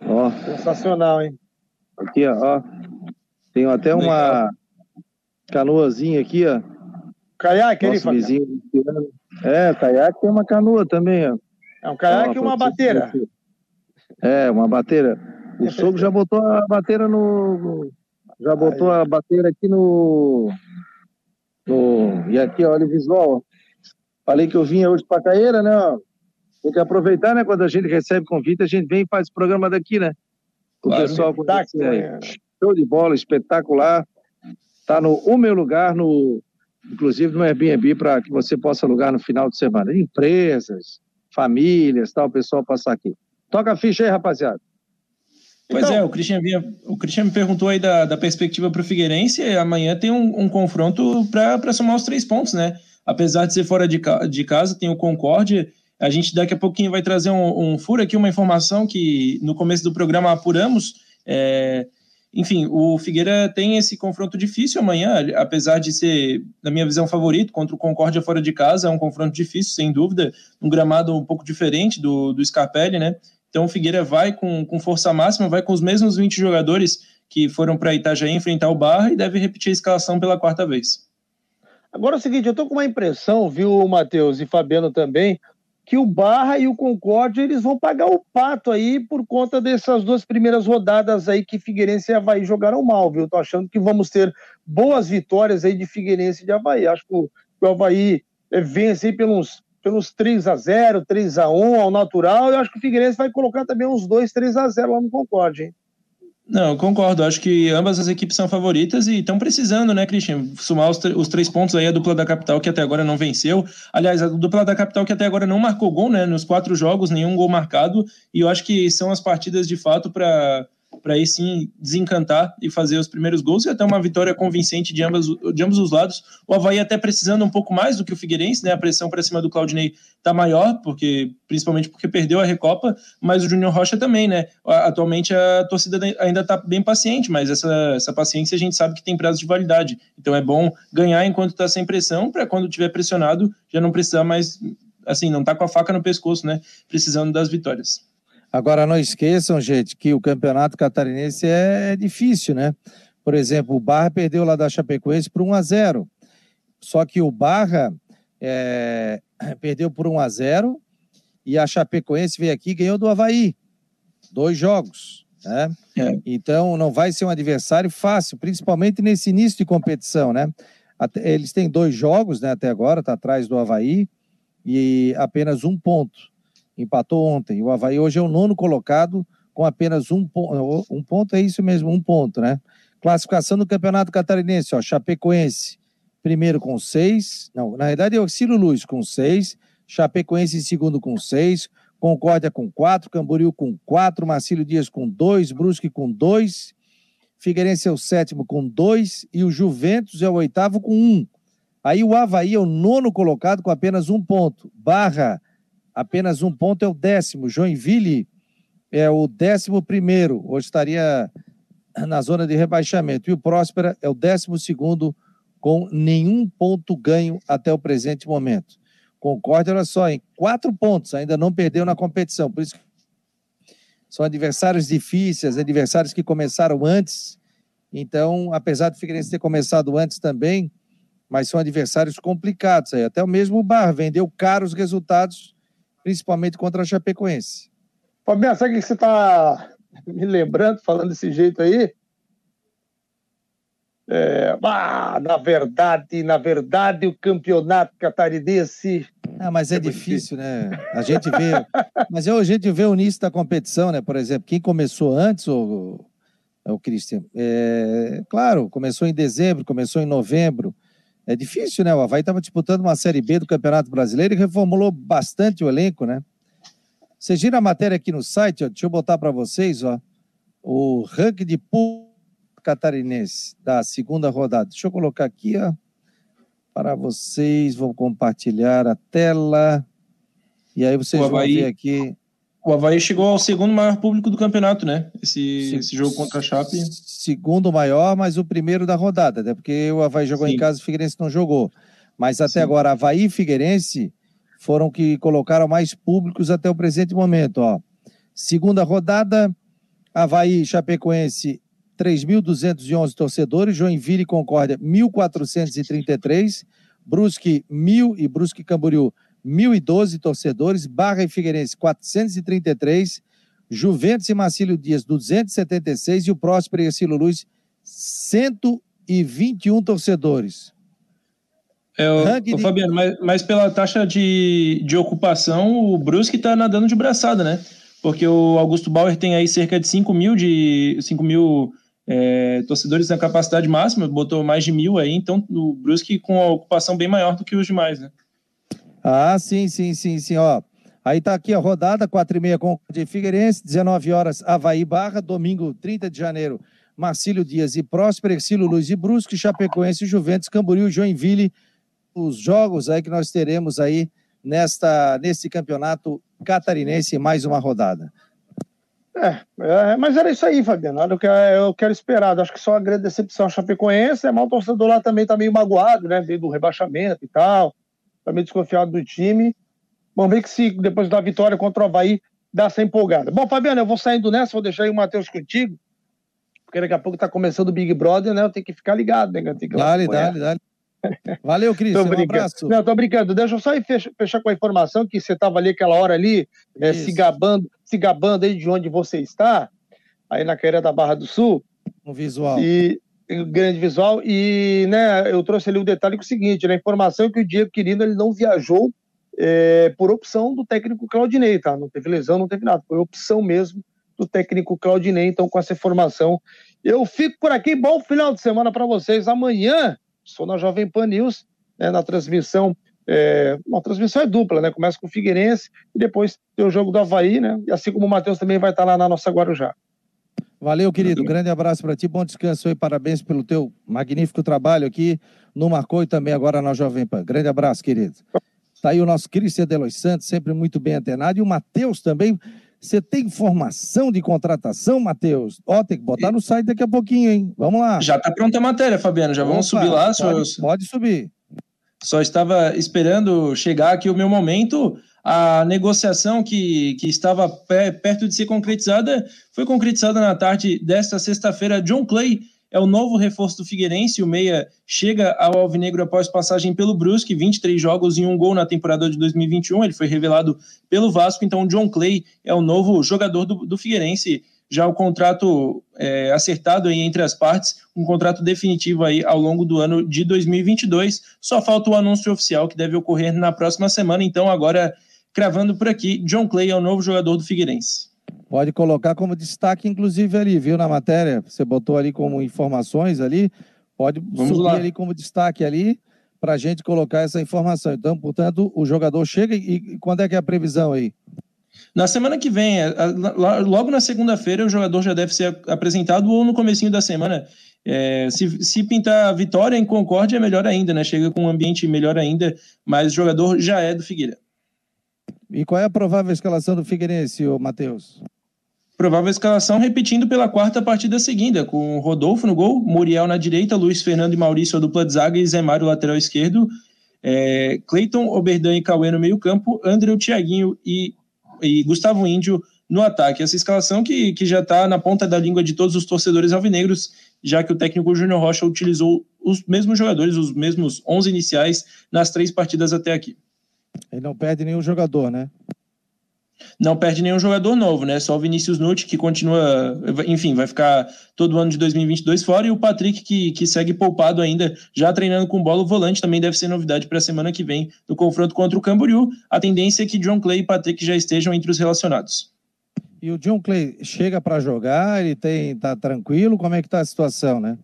Ó. Sensacional, hein? Aqui, ó. Tem até uma canoazinha aqui, ó. Caiaque, Nosso ali, vizinho. É, caiaque tem uma canoa também, ó. É um caiaque e uma bateira. É, uma bateira. O sogro já botou a bateira no. Já botou Aí. a bateira aqui no. no e aqui, olha o visual. Falei que eu vinha hoje para Caeira, né? Tem que aproveitar, né? Quando a gente recebe convite, a gente vem e faz o programa daqui, né? O claro, pessoal conhecer aí. Show de bola, espetacular. Está no O Meu Lugar, no, inclusive no Airbnb, para que você possa alugar no final de semana. Empresas, famílias, tal, o pessoal passar aqui. Toca a ficha aí, rapaziada. Pois então, é, o Christian, via, o Christian me perguntou aí da, da perspectiva para o Figueirense. Amanhã tem um, um confronto para somar os três pontos, né? Apesar de ser fora de, de casa, tem o Concórdia. A gente daqui a pouquinho vai trazer um, um furo aqui, uma informação que no começo do programa apuramos. É, enfim, o Figueira tem esse confronto difícil amanhã, apesar de ser, na minha visão, favorito contra o Concórdia fora de casa, é um confronto difícil, sem dúvida, um gramado um pouco diferente do, do Scarpelli, né? Então o Figueira vai com, com força máxima, vai com os mesmos 20 jogadores que foram para Itajaí enfrentar o Barra e deve repetir a escalação pela quarta vez. Agora é o seguinte, eu tô com uma impressão, viu, Matheus e Fabiano também, que o Barra e o Concórdia eles vão pagar o pato aí por conta dessas duas primeiras rodadas aí que Figueirense e Havaí jogaram mal, viu? Tô achando que vamos ter boas vitórias aí de Figueirense e de Havaí. Acho que o, Havaí é, vence aí pelos, pelos 3 a 0 3 a 1 ao natural. Eu acho que o Figueirense vai colocar também uns 2, 3 a 0 lá no Concorde, hein? Não, eu concordo. Acho que ambas as equipes são favoritas e estão precisando, né, Christian? Somar os, os, três pontos aí, a dupla da capital que até agora não venceu. Aliás, a dupla da capital que até agora não marcou gol, né? Nos quatro jogos, nenhum gol marcado. E eu acho que são as partidas de fato para para aí sim desencantar e fazer os primeiros gols e até uma vitória convincente de ambos, de ambos os lados. O Havaí até precisando um pouco mais do que o Figueirense, né? A pressão para cima do Claudinei tá maior, porque principalmente porque perdeu a Recopa, mas o Júnior Rocha também, né? Atualmente a torcida ainda está bem paciente, mas essa, essa paciência a gente sabe que tem prazo de validade. Então é bom ganhar enquanto está sem pressão, para quando tiver pressionado já não precisar mais, assim, não tá com a faca no pescoço, né? Precisando das vitórias. Agora, não esqueçam, gente, que o campeonato catarinense é difícil, né? Por exemplo, o Barra perdeu lá da Chapecoense por 1 a 0 Só que o Barra é, perdeu por 1 a 0 e a Chapecoense veio aqui e ganhou do Havaí. Dois jogos. Né? É. Então, não vai ser um adversário fácil, principalmente nesse início de competição, né? Até, eles têm dois jogos né, até agora, está atrás do Havaí, e apenas um ponto empatou ontem. O Havaí hoje é o nono colocado com apenas um ponto. Um ponto é isso mesmo, um ponto, né? Classificação do Campeonato Catarinense, ó, Chapecoense, primeiro com seis. Não, na verdade é o Ciro Luz com seis. Chapecoense em segundo com seis. Concórdia com quatro. Camboriú com quatro. Marcílio Dias com dois. Brusque com dois. Figueirense é o sétimo com dois. E o Juventus é o oitavo com um. Aí o Havaí é o nono colocado com apenas um ponto. Barra apenas um ponto é o décimo. Joinville é o décimo primeiro, hoje estaria na zona de rebaixamento. E o Próspera é o décimo segundo, com nenhum ponto ganho até o presente momento. Concorde, olha só, em quatro pontos, ainda não perdeu na competição. Por isso são adversários difíceis, adversários que começaram antes. Então, apesar do Figueirense ter começado antes também, mas são adversários complicados. Aí. Até o mesmo Bar vendeu caros resultados principalmente contra a Chapecoense. Fabiano, sabe o que você está me lembrando, falando desse jeito aí? É, ah, na verdade, na verdade, o campeonato catarinense. Ah, mas é, é difícil, né? A gente vê. mas é a gente vê o início da competição, né? Por exemplo, quem começou antes, o, o Cristian, é, claro, começou em dezembro, começou em novembro. É difícil, né? O Havaí estava disputando uma Série B do Campeonato Brasileiro e reformulou bastante o elenco, né? Você gira a matéria aqui no site, ó, deixa eu botar para vocês, ó, o ranking de público catarinense da segunda rodada. Deixa eu colocar aqui, ó, para vocês, vou compartilhar a tela. E aí vocês Havaí, vão ver aqui o Havaí chegou ao segundo maior público do campeonato, né? Esse, esse jogo contra a Chape. Segundo maior, mas o primeiro da rodada, até porque o Havaí jogou Sim. em casa e o Figueirense não jogou. Mas até Sim. agora, Havaí e Figueirense foram que colocaram mais públicos até o presente momento. Ó. Segunda rodada, Havaí e Chapecoense, 3.211 torcedores, Joinville e Concórdia, 1.433, Brusque, 1.000 e Brusque Camboriú, 1.012 torcedores, Barra e Figueirense 433, Juventus e Marcílio Dias 276 e o Próspero e Ercílio Luz 121 torcedores. É, o, de... Fabiano, mas, mas, pela taxa de, de ocupação, o Brusque está nadando de braçada, né? Porque o Augusto Bauer tem aí cerca de 5 mil, de, 5 mil é, torcedores na capacidade máxima, botou mais de mil aí, então o Brusque com a ocupação bem maior do que os demais, né? Ah, sim, sim, sim, sim, ó. Aí tá aqui a rodada, 4 e meia com de Figueirense, 19 horas Havaí Barra, domingo 30 de janeiro, Marcílio Dias e Próspero, Ercílio Luiz e Brusque, Chapecoense, Juventus, Camboriú, Joinville, os jogos aí que nós teremos aí nesta, nesse campeonato catarinense, mais uma rodada. É, é, mas era isso aí, Fabiano. O que eu quero esperar. Acho que só a grande decepção Chapecoense, é mal torcedor lá também tá meio magoado, né? Desde o rebaixamento e tal tá meio desconfiado do time. Vamos ver que se depois da vitória contra o Havaí dá essa empolgada. Bom, Fabiano, eu vou saindo nessa, vou deixar aí o Matheus contigo, porque daqui a pouco tá começando o Big Brother, né? Eu tenho que ficar ligado, né? Eu tenho que dale, dale, dale. Valeu, Cris. Um abraço. Não, tô brincando. Deixa eu só fechar, com a informação que você estava ali aquela hora ali, é, se gabando, se gabando aí de onde você está, aí na queira da Barra do Sul. Um visual. E, grande visual. E né, eu trouxe ali o um detalhe que é o seguinte: né, a informação é que o Diego Quirino ele não viajou é, por opção do técnico Claudinei, tá? Não teve lesão, não teve nada. Foi opção mesmo do técnico Claudinei. Então, com essa informação, eu fico por aqui. Bom final de semana para vocês. Amanhã, estou na Jovem Pan News, né, na transmissão. É, uma transmissão é dupla, né? Começa com o Figueirense e depois tem o jogo do Havaí, né? E assim como o Matheus também vai estar lá na nossa Guarujá. Valeu, querido. Grande abraço para ti. Bom descanso aí. Parabéns pelo teu magnífico trabalho aqui no Marcou e também agora na Jovem Pan. Grande abraço, querido. Tá aí o nosso Cristian Delos Santos, sempre muito bem antenado. E o Matheus também. Você tem informação de contratação, Matheus? Ó, tem que botar no site daqui a pouquinho, hein? Vamos lá. Já tá pronta a matéria, Fabiano. Já Opa, vamos subir lá. Pode, só... pode subir. Só estava esperando chegar aqui o meu momento a negociação que, que estava perto de ser concretizada foi concretizada na tarde desta sexta-feira. John Clay é o novo reforço do Figueirense. O Meia chega ao Alvinegro após passagem pelo Brusque, 23 jogos e um gol na temporada de 2021. Ele foi revelado pelo Vasco, então John Clay é o novo jogador do, do Figueirense já o contrato é, acertado aí entre as partes, um contrato definitivo aí ao longo do ano de 2022. Só falta o anúncio oficial que deve ocorrer na próxima semana. Então, agora, cravando por aqui, John Clay é o novo jogador do Figueirense. Pode colocar como destaque, inclusive, ali, viu, na matéria. Você botou ali como informações ali. Pode Vamos subir lá. ali como destaque ali para a gente colocar essa informação. Então, portanto, o jogador chega e, e quando é que é a previsão aí? Na semana que vem, é, logo na segunda-feira, o jogador já deve ser apresentado ou no comecinho da semana. É, se, se pintar vitória em Concórdia, é melhor ainda, né? Chega com um ambiente melhor ainda, mas o jogador já é do Figueira. E qual é a provável escalação do Figueirense, Matheus? Provável escalação repetindo pela quarta partida seguida, com Rodolfo no gol, Muriel na direita, Luiz Fernando e Maurício a dupla de zaga e Zé Mário lateral esquerdo, é, Cleiton, Oberdan e Cauê no meio campo, André, Thiaguinho e e Gustavo Índio no ataque. Essa escalação que, que já está na ponta da língua de todos os torcedores alvinegros, já que o técnico Júnior Rocha utilizou os mesmos jogadores, os mesmos 11 iniciais nas três partidas até aqui. Ele não perde nenhum jogador, né? não perde nenhum jogador novo, né? Só o Vinícius Nutt, que continua, enfim, vai ficar todo o ano de 2022 fora, e o Patrick, que, que segue poupado ainda, já treinando com bola. O volante também deve ser novidade para a semana que vem, no confronto contra o Camboriú. A tendência é que John Clay e Patrick já estejam entre os relacionados. E o John Clay chega para jogar, ele tem tá tranquilo? Como é que tá a situação, né?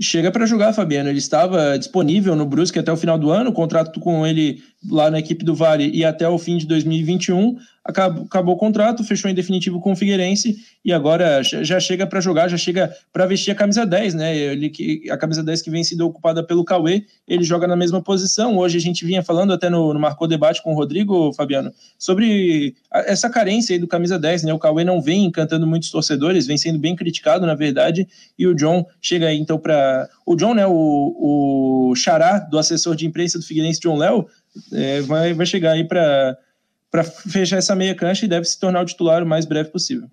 chega para jogar, Fabiano. Ele estava disponível no Brusque até o final do ano, o contrato com ele lá na equipe do Vale e até o fim de 2021 acabou, acabou o contrato, fechou em definitivo com o Figueirense e agora já chega para jogar, já chega para vestir a camisa 10, né? Ele, a camisa 10 que vem sendo ocupada pelo Cauê, ele joga na mesma posição. Hoje a gente vinha falando até no, no Marcou Debate com o Rodrigo, Fabiano, sobre essa carência aí do camisa 10, né? O Cauê não vem encantando muitos torcedores, vem sendo bem criticado, na verdade, e o John chega aí então para. O John, né? O, o xará do assessor de imprensa do Figueirense, John Léo, é, vai, vai chegar aí para fechar essa meia cancha e deve se tornar o titular o mais breve possível.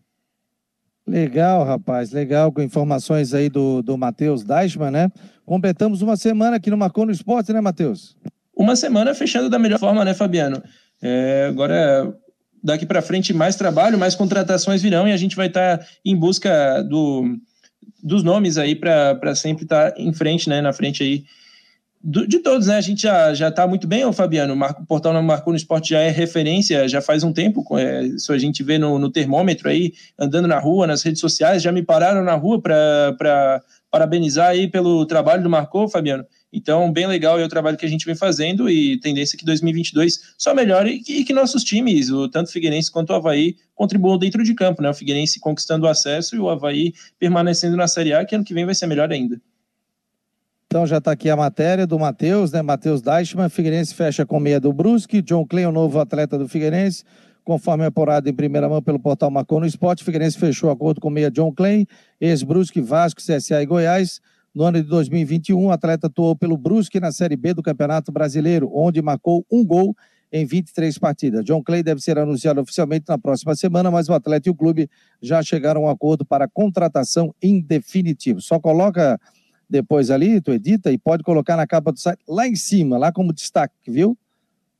Legal, rapaz, legal, com informações aí do, do Matheus Deichmann, né? Completamos uma semana aqui no Marcou no Esporte, né, Matheus? Uma semana fechando da melhor forma, né, Fabiano? É, agora, daqui para frente, mais trabalho, mais contratações virão e a gente vai estar tá em busca do, dos nomes aí para sempre estar tá em frente, né, na frente aí do, de todos, né? A gente já, já tá muito bem, ô Fabiano. O portal marcou no esporte já é referência já faz um tempo. É, a gente vê no, no, termômetro aí, andando na rua, nas redes sociais, já me pararam na rua para parabenizar aí pelo trabalho do Marcou, Fabiano. Então, bem legal é o trabalho que a gente vem fazendo e tendência que 2022 só melhore e que, e que nossos times, o tanto Figueirense quanto o Havaí, contribuam dentro de campo, né? O Figueirense conquistando o acesso e o Havaí permanecendo na Série A, que ano que vem vai ser melhor ainda. Então já está aqui a matéria do Matheus, né? Matheus Deichmann, Figueirense fecha com meia do Brusque, John Clay, o novo atleta do Figueirense, conforme apurado em primeira mão pelo portal Marcou no Esporte, Figueirense fechou acordo com meia John Clay, ex-Brusque, Vasco, CSA e Goiás. No ano de 2021, o atleta atuou pelo Brusque na Série B do Campeonato Brasileiro, onde marcou um gol em 23 partidas. John Clay deve ser anunciado oficialmente na próxima semana, mas o atleta e o clube já chegaram a um acordo para contratação em definitivo. Só coloca depois ali, tu edita e pode colocar na capa do site lá em cima, lá como destaque, viu?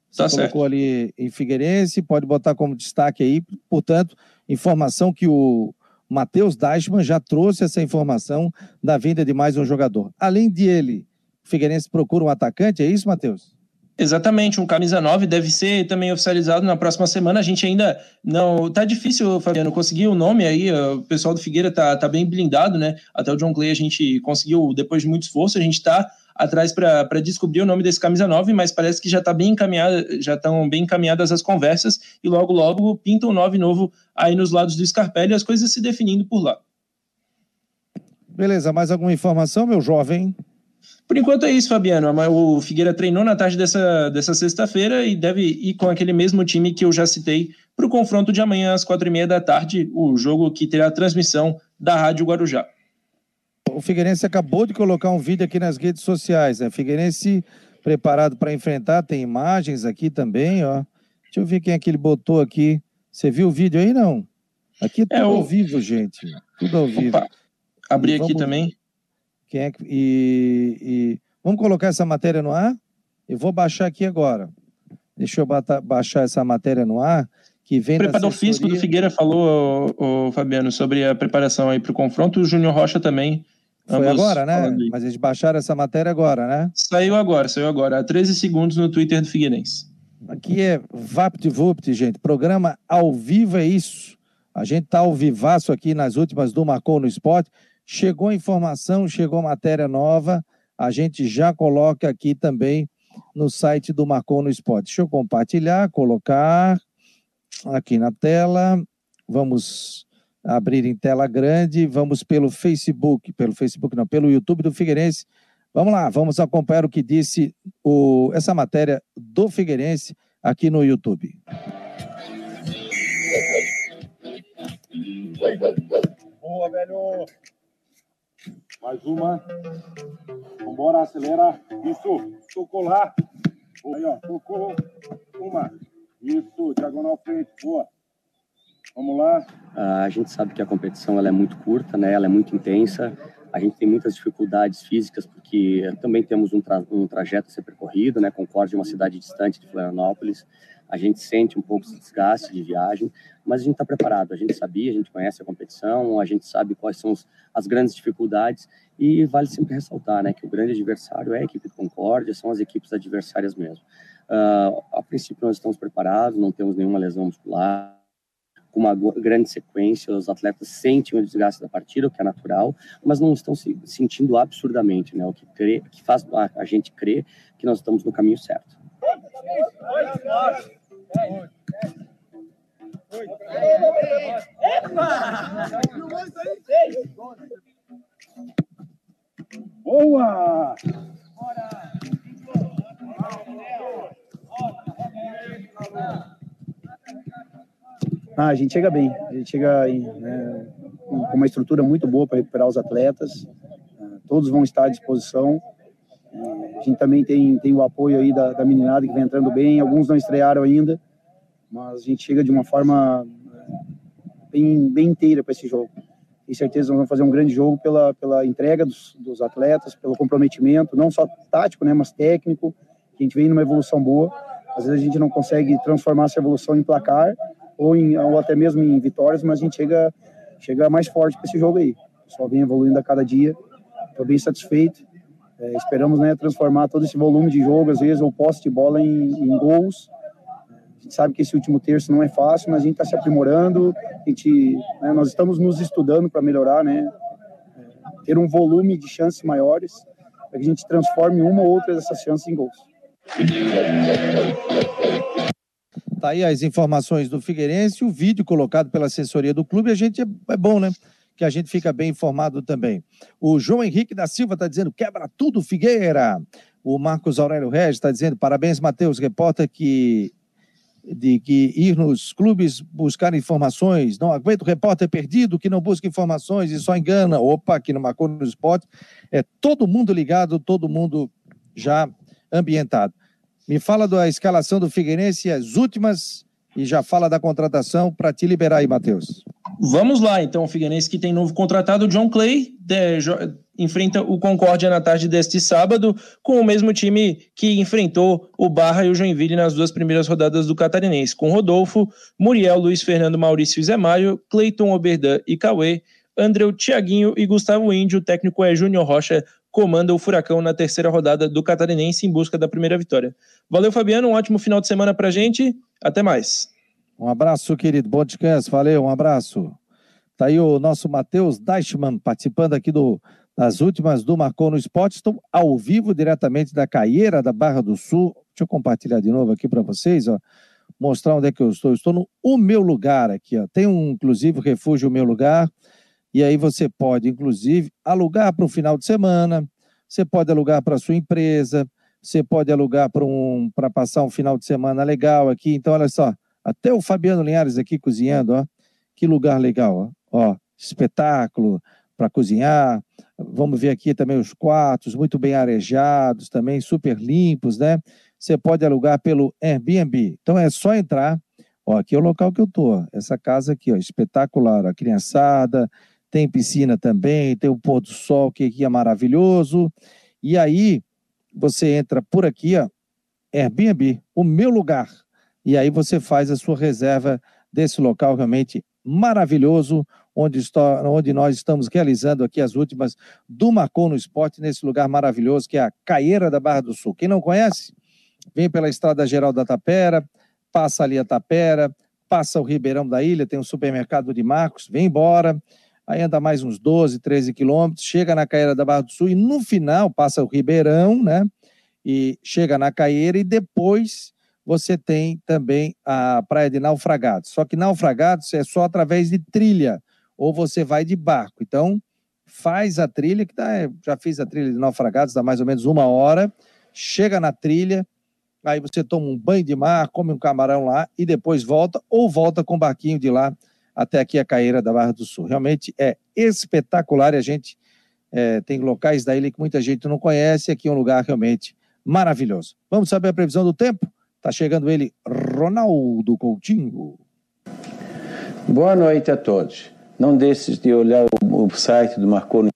Você tá colocou certo. ali em Figueirense, pode botar como destaque aí, portanto, informação que o Matheus Deichmann já trouxe essa informação da vinda de mais um jogador. Além de ele, o Figueirense procura um atacante, é isso, Matheus? Exatamente, um camisa 9 deve ser também oficializado na próxima semana. A gente ainda não. Tá difícil, Fabiano, conseguir o nome aí. O pessoal do Figueira tá, tá bem blindado, né? Até o John Clay a gente conseguiu, depois de muito esforço, a gente tá atrás para descobrir o nome desse camisa 9, mas parece que já está bem encaminhada, já estão bem encaminhadas as conversas e logo logo pinta um 9 novo aí nos lados do Scarpelli e as coisas se definindo por lá. Beleza, mais alguma informação, meu jovem? Por enquanto é isso, Fabiano. O Figueira treinou na tarde dessa, dessa sexta-feira e deve ir com aquele mesmo time que eu já citei para o confronto de amanhã às quatro e meia da tarde, o jogo que terá transmissão da Rádio Guarujá. O Figueirense acabou de colocar um vídeo aqui nas redes sociais, né? Figueirense preparado para enfrentar, tem imagens aqui também, ó. Deixa eu ver quem é que ele botou aqui. Você viu o vídeo aí, não? Aqui é tudo é, ao vivo, gente. Tudo ao vivo. Opa. Abri aqui também. Quem é que, e, e, vamos colocar essa matéria no ar? Eu vou baixar aqui agora. Deixa eu bata, baixar essa matéria no ar. Que vem o preparador físico do Figueira falou, o, o Fabiano, sobre a preparação aí para o confronto. O Júnior Rocha também. Foi agora, né? Mas eles baixaram essa matéria agora, né? Saiu agora, saiu agora. Há 13 segundos no Twitter do Figueirense. Aqui é VaptVupt, gente. Programa ao vivo é isso. A gente tá ao vivaço aqui nas últimas do Marcou no Esporte. Chegou informação, chegou matéria nova, a gente já coloca aqui também no site do Marcou no Esporte. Deixa eu compartilhar, colocar aqui na tela. Vamos abrir em tela grande. Vamos pelo Facebook, pelo Facebook não, pelo YouTube do Figueirense. Vamos lá, vamos acompanhar o que disse o, essa matéria do Figueirense aqui no YouTube. Boa, velho! Mais uma. Vambora, acelera. Isso. Tocou lá. Aí, ó. Tocou. Uma. Isso. Diagonal frente. Boa. Vamos lá. a gente sabe que a competição ela é muito curta, né? Ela é muito intensa. A gente tem muitas dificuldades físicas porque também temos um, tra um trajeto a ser percorrido, né? Concórdia é uma cidade distante de Florianópolis a gente sente um pouco esse desgaste de viagem, mas a gente está preparado. A gente sabia, a gente conhece a competição, a gente sabe quais são as grandes dificuldades e vale sempre ressaltar, né, que o grande adversário é a equipe de Concórdia, são as equipes adversárias mesmo. Uh, a princípio nós estamos preparados, não temos nenhuma lesão muscular, com uma grande sequência, os atletas sentem o desgaste da partida, o que é natural, mas não estão se sentindo absurdamente, né? O que, crê, que faz a gente crer que nós estamos no caminho certo. Boa! Ah, a gente chega bem, a gente chega em, né, com uma estrutura muito boa para recuperar os atletas, ah, todos vão estar à disposição a gente também tem, tem o apoio aí da, da meninada que vem entrando bem, alguns não estrearam ainda, mas a gente chega de uma forma eh, bem, bem inteira para esse jogo. Tenho certeza nós vamos fazer um grande jogo pela, pela entrega dos, dos atletas, pelo comprometimento, não só tático, né, mas técnico, a gente vem numa evolução boa. Às vezes a gente não consegue transformar essa evolução em placar ou, em, ou até mesmo em vitórias, mas a gente chega, chega mais forte para esse jogo aí. Pessoal vem evoluindo a cada dia. Estou bem satisfeito é, esperamos né, transformar todo esse volume de jogo, às vezes, ou posse de bola em, em gols. A gente sabe que esse último terço não é fácil, mas a gente está se aprimorando. A gente, né, nós estamos nos estudando para melhorar, né, é, ter um volume de chances maiores, para que a gente transforme uma ou outra dessas chances em gols. Tá aí as informações do Figueirense, o vídeo colocado pela assessoria do clube, a gente é, é bom, né? Que a gente fica bem informado também. O João Henrique da Silva está dizendo: quebra tudo, Figueira. O Marcos Aurélio Regis está dizendo: parabéns, Matheus, repórter que de que ir nos clubes buscar informações, não aguento repórter perdido que não busca informações e só engana. Opa, aqui no Marcou no Esporte é todo mundo ligado, todo mundo já ambientado. Me fala da escalação do Figueirense, as últimas, e já fala da contratação para te liberar aí, Matheus. Vamos lá, então, o Figueirense que tem novo contratado, John Clay, de, enfrenta o Concórdia na tarde deste sábado, com o mesmo time que enfrentou o Barra e o Joinville nas duas primeiras rodadas do Catarinense, com Rodolfo, Muriel, Luiz Fernando, Maurício e Zé Maio, Cleiton Oberdan e Cauê, Andreu, Tiaguinho e Gustavo Índio. O técnico é Júnior Rocha, comanda o Furacão na terceira rodada do Catarinense em busca da primeira vitória. Valeu, Fabiano, um ótimo final de semana pra gente, até mais. Um abraço, querido, bom descanso, valeu, um abraço. Tá aí o nosso Matheus Deichmann participando aqui do as últimas do Marcou no Esporte estão ao vivo diretamente da Caieira da Barra do Sul. Deixa eu compartilhar de novo aqui para vocês, ó. Mostrar onde é que eu estou. Estou no O Meu Lugar aqui, ó. Tem um, inclusive, o Refúgio O Meu Lugar. E aí você pode, inclusive, alugar para um final de semana, você pode alugar para sua empresa, você pode alugar para um, passar um final de semana legal aqui. Então, olha só, até o Fabiano Linhares aqui cozinhando, ó. Que lugar legal, ó. ó espetáculo para cozinhar. Vamos ver aqui também os quartos, muito bem arejados, também super limpos, né? Você pode alugar pelo Airbnb. Então é só entrar. Ó, aqui é o local que eu tô. Essa casa aqui, ó, espetacular. A criançada, tem piscina também, tem o pôr do sol que aqui é maravilhoso. E aí você entra por aqui, ó, Airbnb, o meu lugar. E aí você faz a sua reserva desse local realmente maravilhoso onde, está, onde nós estamos realizando aqui as últimas do Marcou no Esporte, nesse lugar maravilhoso que é a Caieira da Barra do Sul. Quem não conhece, vem pela Estrada Geral da Tapera, passa ali a Tapera, passa o Ribeirão da Ilha, tem o supermercado de Marcos, vem embora, aí anda mais uns 12, 13 quilômetros, chega na Caieira da Barra do Sul e no final passa o Ribeirão, né? E chega na Caieira e depois você tem também a Praia de Naufragados. Só que Naufragados é só através de trilha ou você vai de barco. Então, faz a trilha, que tá, já fiz a trilha de naufragados, dá mais ou menos uma hora, chega na trilha, aí você toma um banho de mar, come um camarão lá e depois volta, ou volta com o barquinho de lá até aqui a Caeira da Barra do Sul. Realmente é espetacular e a gente é, tem locais da ilha que muita gente não conhece, aqui é um lugar realmente maravilhoso. Vamos saber a previsão do tempo? Tá chegando ele, Ronaldo Coutinho. Boa noite a todos. Não deixes de olhar o, o site do Marconi.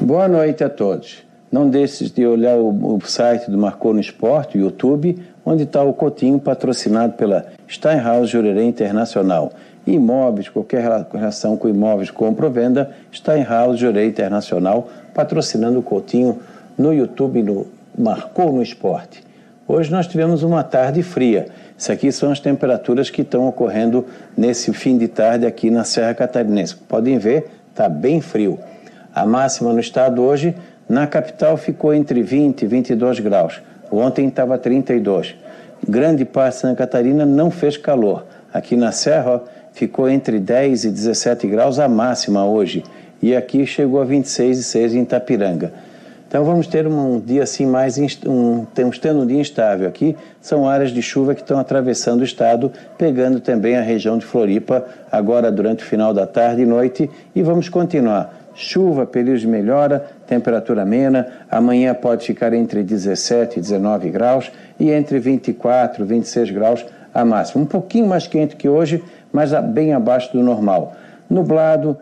Boa noite a todos. Não deixes de olhar o, o site do Marcou no Esporte, o YouTube, onde está o Cotinho patrocinado pela Steinhaus Jurerê Internacional. Imóveis, qualquer relação com imóveis, compra ou venda, Steinhaus Jurerê Internacional, patrocinando o Cotinho no YouTube, no Marcou no Esporte. Hoje nós tivemos uma tarde fria. Isso aqui são as temperaturas que estão ocorrendo nesse fim de tarde aqui na Serra Catarinense. Podem ver, está bem frio. A máxima no estado hoje, na capital, ficou entre 20 e 22 graus. Ontem estava 32. Grande parte de Santa Catarina não fez calor. Aqui na Serra ficou entre 10 e 17 graus a máxima hoje. E aqui chegou a 26 e 6 em Itapiranga. Então vamos ter um dia assim mais um, temos tendo um dia instável aqui. São áreas de chuva que estão atravessando o estado, pegando também a região de Floripa agora durante o final da tarde e noite e vamos continuar. Chuva, período de melhora, temperatura amena. Amanhã pode ficar entre 17 e 19 graus e entre 24 e 26 graus a máxima. Um pouquinho mais quente que hoje, mas bem abaixo do normal nublado,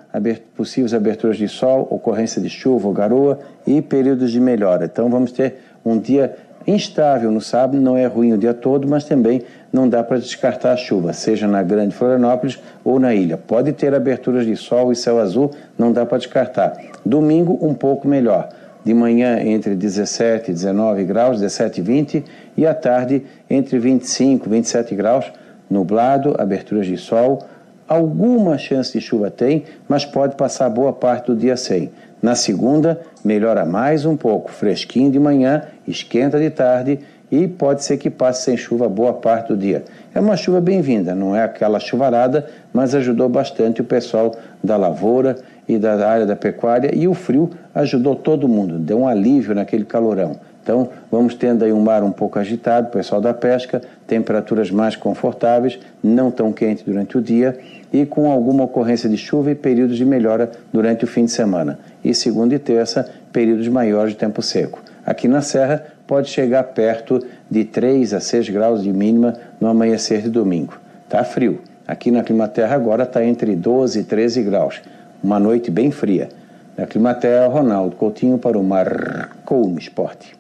possíveis aberturas de sol, ocorrência de chuva ou garoa e períodos de melhora. Então vamos ter um dia instável no sábado, não é ruim o dia todo, mas também não dá para descartar a chuva, seja na Grande Florianópolis ou na ilha. Pode ter aberturas de sol e céu azul, não dá para descartar. Domingo, um pouco melhor. De manhã, entre 17 e 19 graus, 17 e 20, e à tarde, entre 25 e 27 graus, nublado, aberturas de sol, Alguma chance de chuva tem, mas pode passar boa parte do dia sem. Na segunda, melhora mais um pouco, fresquinho de manhã, esquenta de tarde e pode ser que passe sem chuva boa parte do dia. É uma chuva bem-vinda, não é aquela chuvarada, mas ajudou bastante o pessoal da lavoura e da área da pecuária e o frio ajudou todo mundo, deu um alívio naquele calorão. Então, vamos tendo aí um mar um pouco agitado, pessoal da pesca, temperaturas mais confortáveis, não tão quente durante o dia e com alguma ocorrência de chuva e períodos de melhora durante o fim de semana. E segunda e terça, períodos maiores de tempo seco. Aqui na Serra, pode chegar perto de 3 a 6 graus de mínima no amanhecer de domingo. Tá frio. Aqui na Climaterra agora está entre 12 e 13 graus. Uma noite bem fria. Da Climaterra, Ronaldo Coutinho para o Marcou Esporte.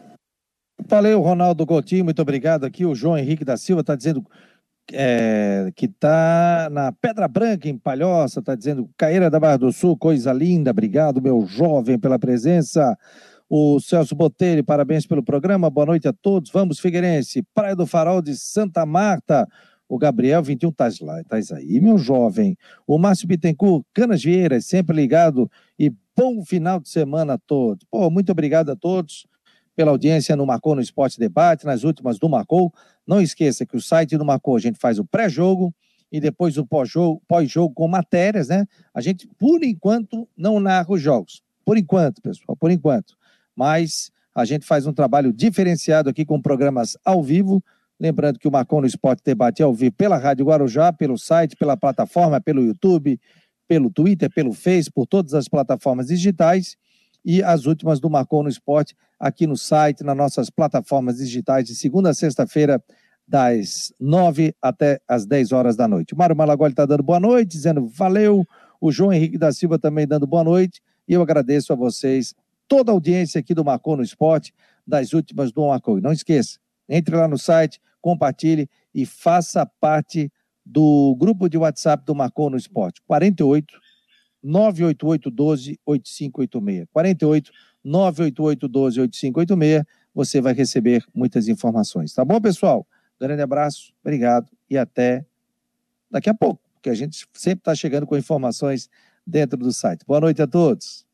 Valeu, Ronaldo Coutinho, muito obrigado. Aqui o João Henrique da Silva está dizendo é, que está na Pedra Branca, em Palhoça, está dizendo Caíra da Barra do Sul, coisa linda, obrigado, meu jovem, pela presença. O Celso Botelho, parabéns pelo programa, boa noite a todos. Vamos, Figueirense, Praia do Farol de Santa Marta. O Gabriel 21 tá lá, tá aí, meu jovem. O Márcio Bittencourt, Canas Vieiras, sempre ligado e bom final de semana a todos. Pô, muito obrigado a todos pela audiência no Marcou no Esporte Debate, nas últimas do Marcou. Não esqueça que o site do Marcou a gente faz o pré-jogo e depois o pós-jogo pós -jogo com matérias, né? A gente, por enquanto, não narra os jogos. Por enquanto, pessoal, por enquanto. Mas a gente faz um trabalho diferenciado aqui com programas ao vivo Lembrando que o Marcon no Esporte Debate é ao vivo pela Rádio Guarujá, pelo site, pela plataforma, pelo YouTube, pelo Twitter, pelo Face, por todas as plataformas digitais e as últimas do Marcon no Esporte aqui no site, nas nossas plataformas digitais, de segunda a sexta-feira, das nove até as dez horas da noite. O Mário Malagoli está dando boa noite, dizendo valeu. O João Henrique da Silva também dando boa noite. E eu agradeço a vocês, toda a audiência aqui do Marcon no Esporte, das últimas do Marcon. E não esqueça, entre lá no site, compartilhe e faça parte do grupo de WhatsApp do Marcou no Esporte. 48 988 12 8586. 48 988 12 8586. Você vai receber muitas informações. Tá bom, pessoal? Grande abraço, obrigado e até daqui a pouco, porque a gente sempre está chegando com informações dentro do site. Boa noite a todos.